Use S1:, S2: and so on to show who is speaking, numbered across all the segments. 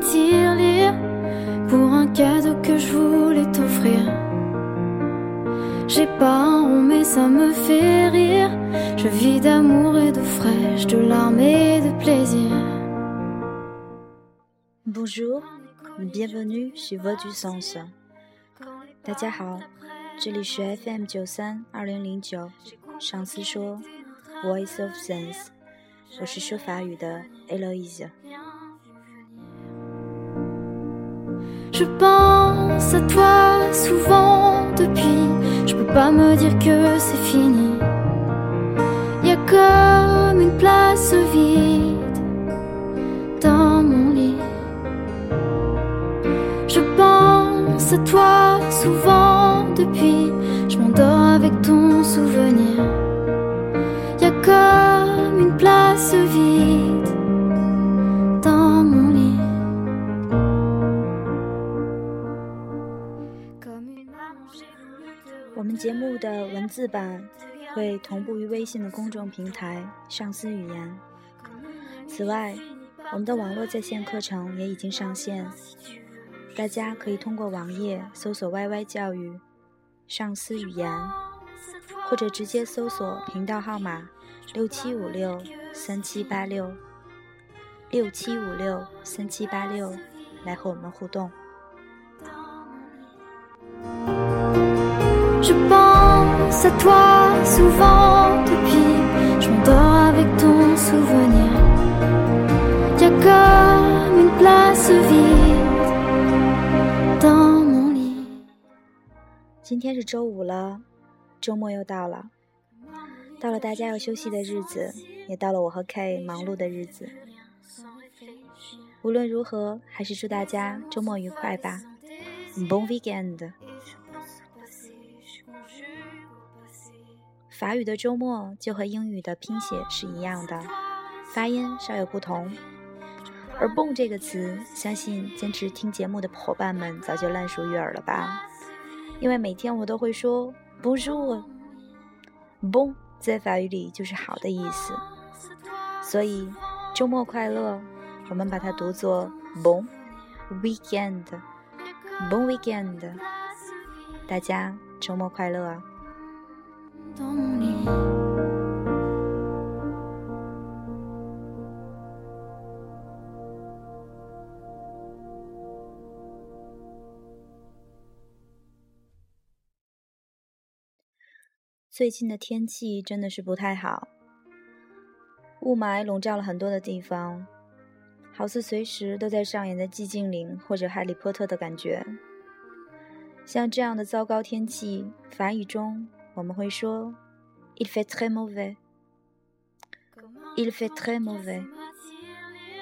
S1: tirelire pour un cadeau que je voulais t'offrir. J'ai pas un rond, mais ça me fait rire. Je vis d'amour et de fraîche, de larmes et de plaisir.
S2: Bonjour, bienvenue chez Voix du Sens。大家好，这里是 FM 九三二零零九，上司说 Voice of Sense，我是说法语的 Eloise。
S1: Je pense à toi souvent depuis. Je peux pas me dire que c'est fini. Y a comme une place vide dans mon lit. Je pense à toi souvent depuis. Je m'endors avec ton souvenir.
S2: 节目的文字版会同步于微信的公众平台“上司语言”。此外，我们的网络在线课程也已经上线，大家可以通过网页搜索 “YY 教育”、“上司语言”，或者直接搜索频道号码六七五六三七八六六七五六三七八六来和我们互动。
S1: Je pense à toi souvent depuis. Je m'endors avec ton souvenir. Y a comme une place vide dans mon lit.
S2: 今天是周五了，周末又到了，到了大家要休息的日子，也到了我和 K 忙碌的日子。无论如何，还是祝大家周末愉快吧，Bon weekend！法语的周末就和英语的拼写是一样的，发音稍有不同。而 “bon” 这个词，相信坚持听节目的伙伴们早就烂熟于耳了吧？因为每天我都会说 “bonjour”，“bon” 在法语里就是好的意思，所以周末快乐，我们把它读作 “bon weekend”，“bon weekend”。大家周末快乐啊！最近的天气真的是不太好，雾霾笼罩了很多的地方，好似随时都在上演的寂静岭或者哈利波特的感觉。像这样的糟糕天气，法语中我们会说 “il fait très mauvais”，“il fait très mauvais”。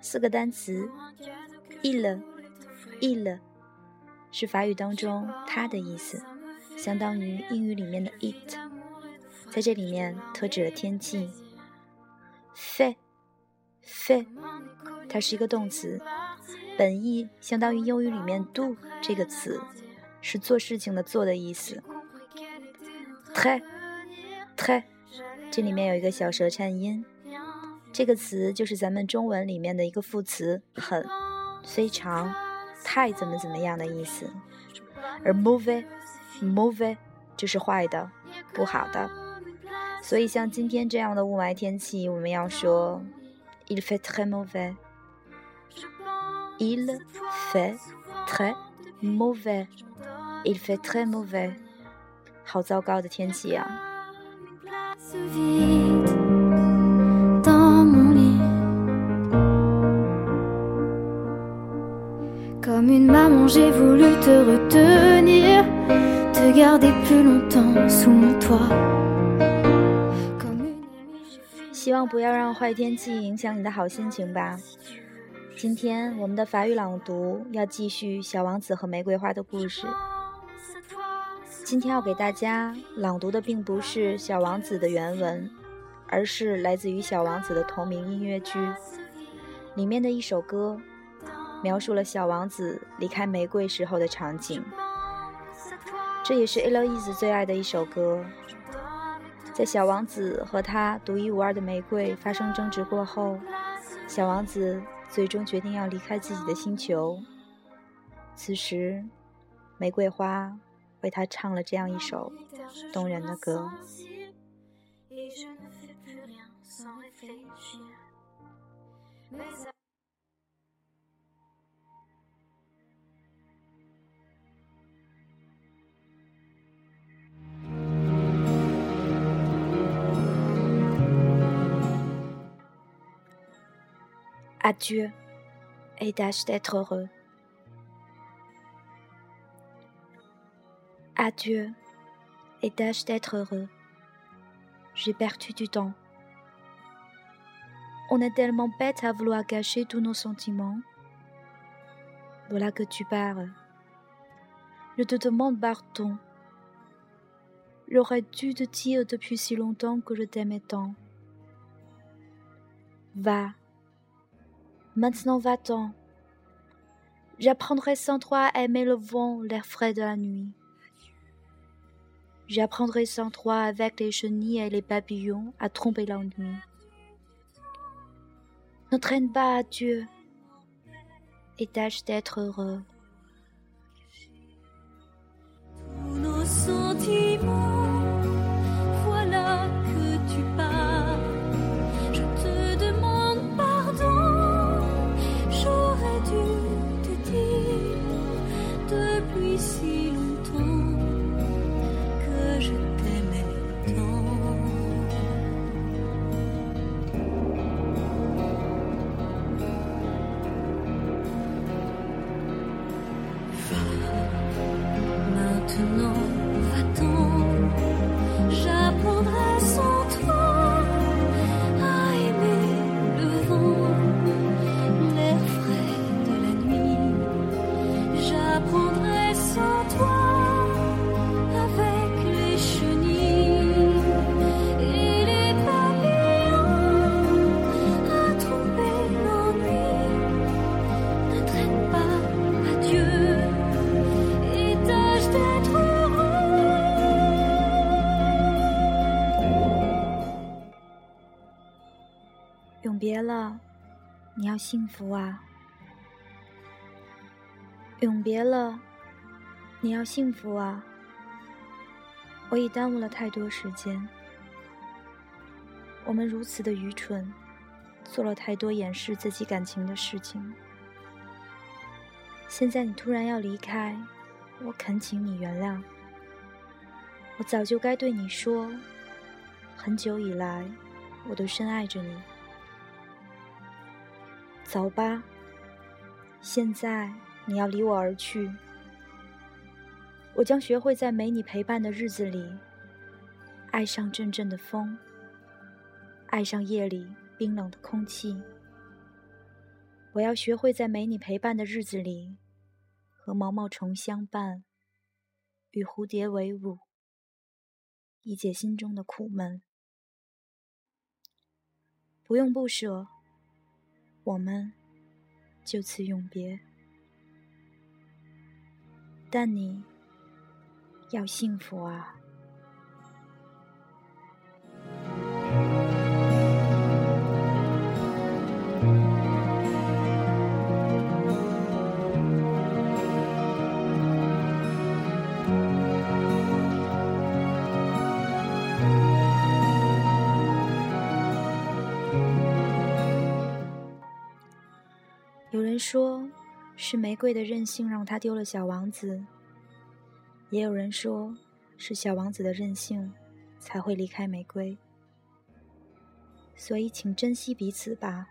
S2: 四个单词，il，il 是法语当中“它”的意思，相当于英语里面的 “it”。在这里面特指了天气。fait，fait，它是一个动词，本意相当于英语里面 do 这个词，是做事情的做的意思。très，très，这里面有一个小舌颤音，这个词就是咱们中文里面的一个副词，很、非常、太怎么怎么样的意思。而 mauvais，mauvais 就是坏的、不好的。所以像今天这样的雾霾天气，我们要说 il fait très mauvais。il fait très mauvais。il fait très mauvais。好糟糕的天气啊希望不要让坏天气影响你的好心情吧。今天我们的法语朗读要继续《小王子和玫瑰花》的故事。今天要给大家朗读的并不是《小王子》的原文，而是来自于《小王子》的同名音乐剧里面的一首歌，描述了小王子离开玫瑰时候的场景。这也是 Eloise 最爱的一首歌。在小王子和他独一无二的玫瑰发生争执过后，小王子最终决定要离开自己的星球。此时，玫瑰花为他唱了这样一首动人的歌。Adieu et tâche d'être heureux. Adieu et tâche d'être heureux. J'ai perdu du temps. On est tellement bête à vouloir cacher tous nos sentiments. Voilà que tu pars. Je te demande pardon. J'aurais dû te dire depuis si longtemps que je t'aimais tant. Va. Maintenant va-t'en. J'apprendrai sans toi à aimer le vent, l'air frais de la nuit. J'apprendrai sans toi avec les chenilles et les papillons à tromper l'ennui. Ne traîne pas à Dieu et tâche d'être heureux. 别了，你要幸福啊！永别了，你要幸福啊！我已耽误了太多时间，我们如此的愚蠢，做了太多掩饰自己感情的事情。现在你突然要离开，我恳请你原谅。我早就该对你说，很久以来，我都深爱着你。走吧，现在你要离我而去，我将学会在没你陪伴的日子里，爱上阵阵的风，爱上夜里冰冷的空气。我要学会在没你陪伴的日子里，和毛毛虫相伴，与蝴蝶为伍，以解心中的苦闷。不用不舍。我们就此永别，但你要幸福啊！人说，是玫瑰的任性让他丢了小王子；也有人说，是小王子的任性才会离开玫瑰。所以，请珍惜彼此吧。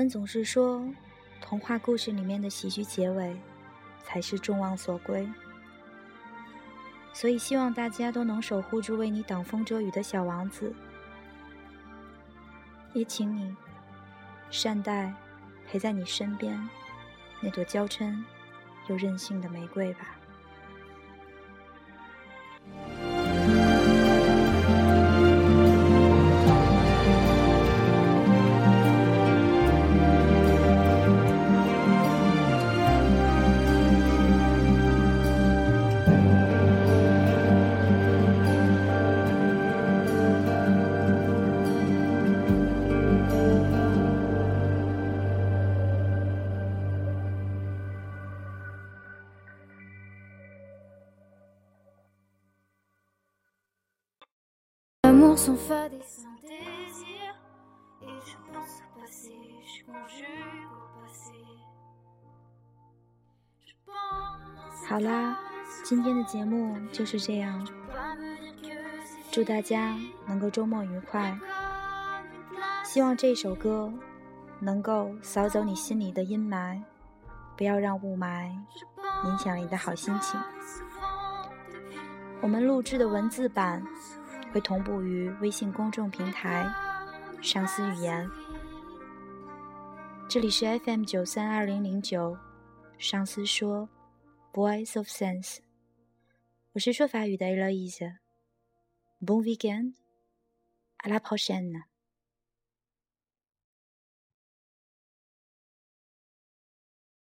S2: 们总是说，童话故事里面的喜剧结尾才是众望所归，所以希望大家都能守护住为你挡风遮雨的小王子，也请你善待陪在你身边那朵娇嗔又任性的玫瑰吧。好啦，今天的节目就是这样。祝大家能够周末愉快。希望这首歌能够扫走你心里的阴霾，不要让雾霾影响你的好心情。我们录制的文字版会同步于微信公众平台“上思语言”。这里是 FM 九三二零零九，上司说。Voice of Sense，我是说法语的 Eloise。Bon weekend，à la prochaine。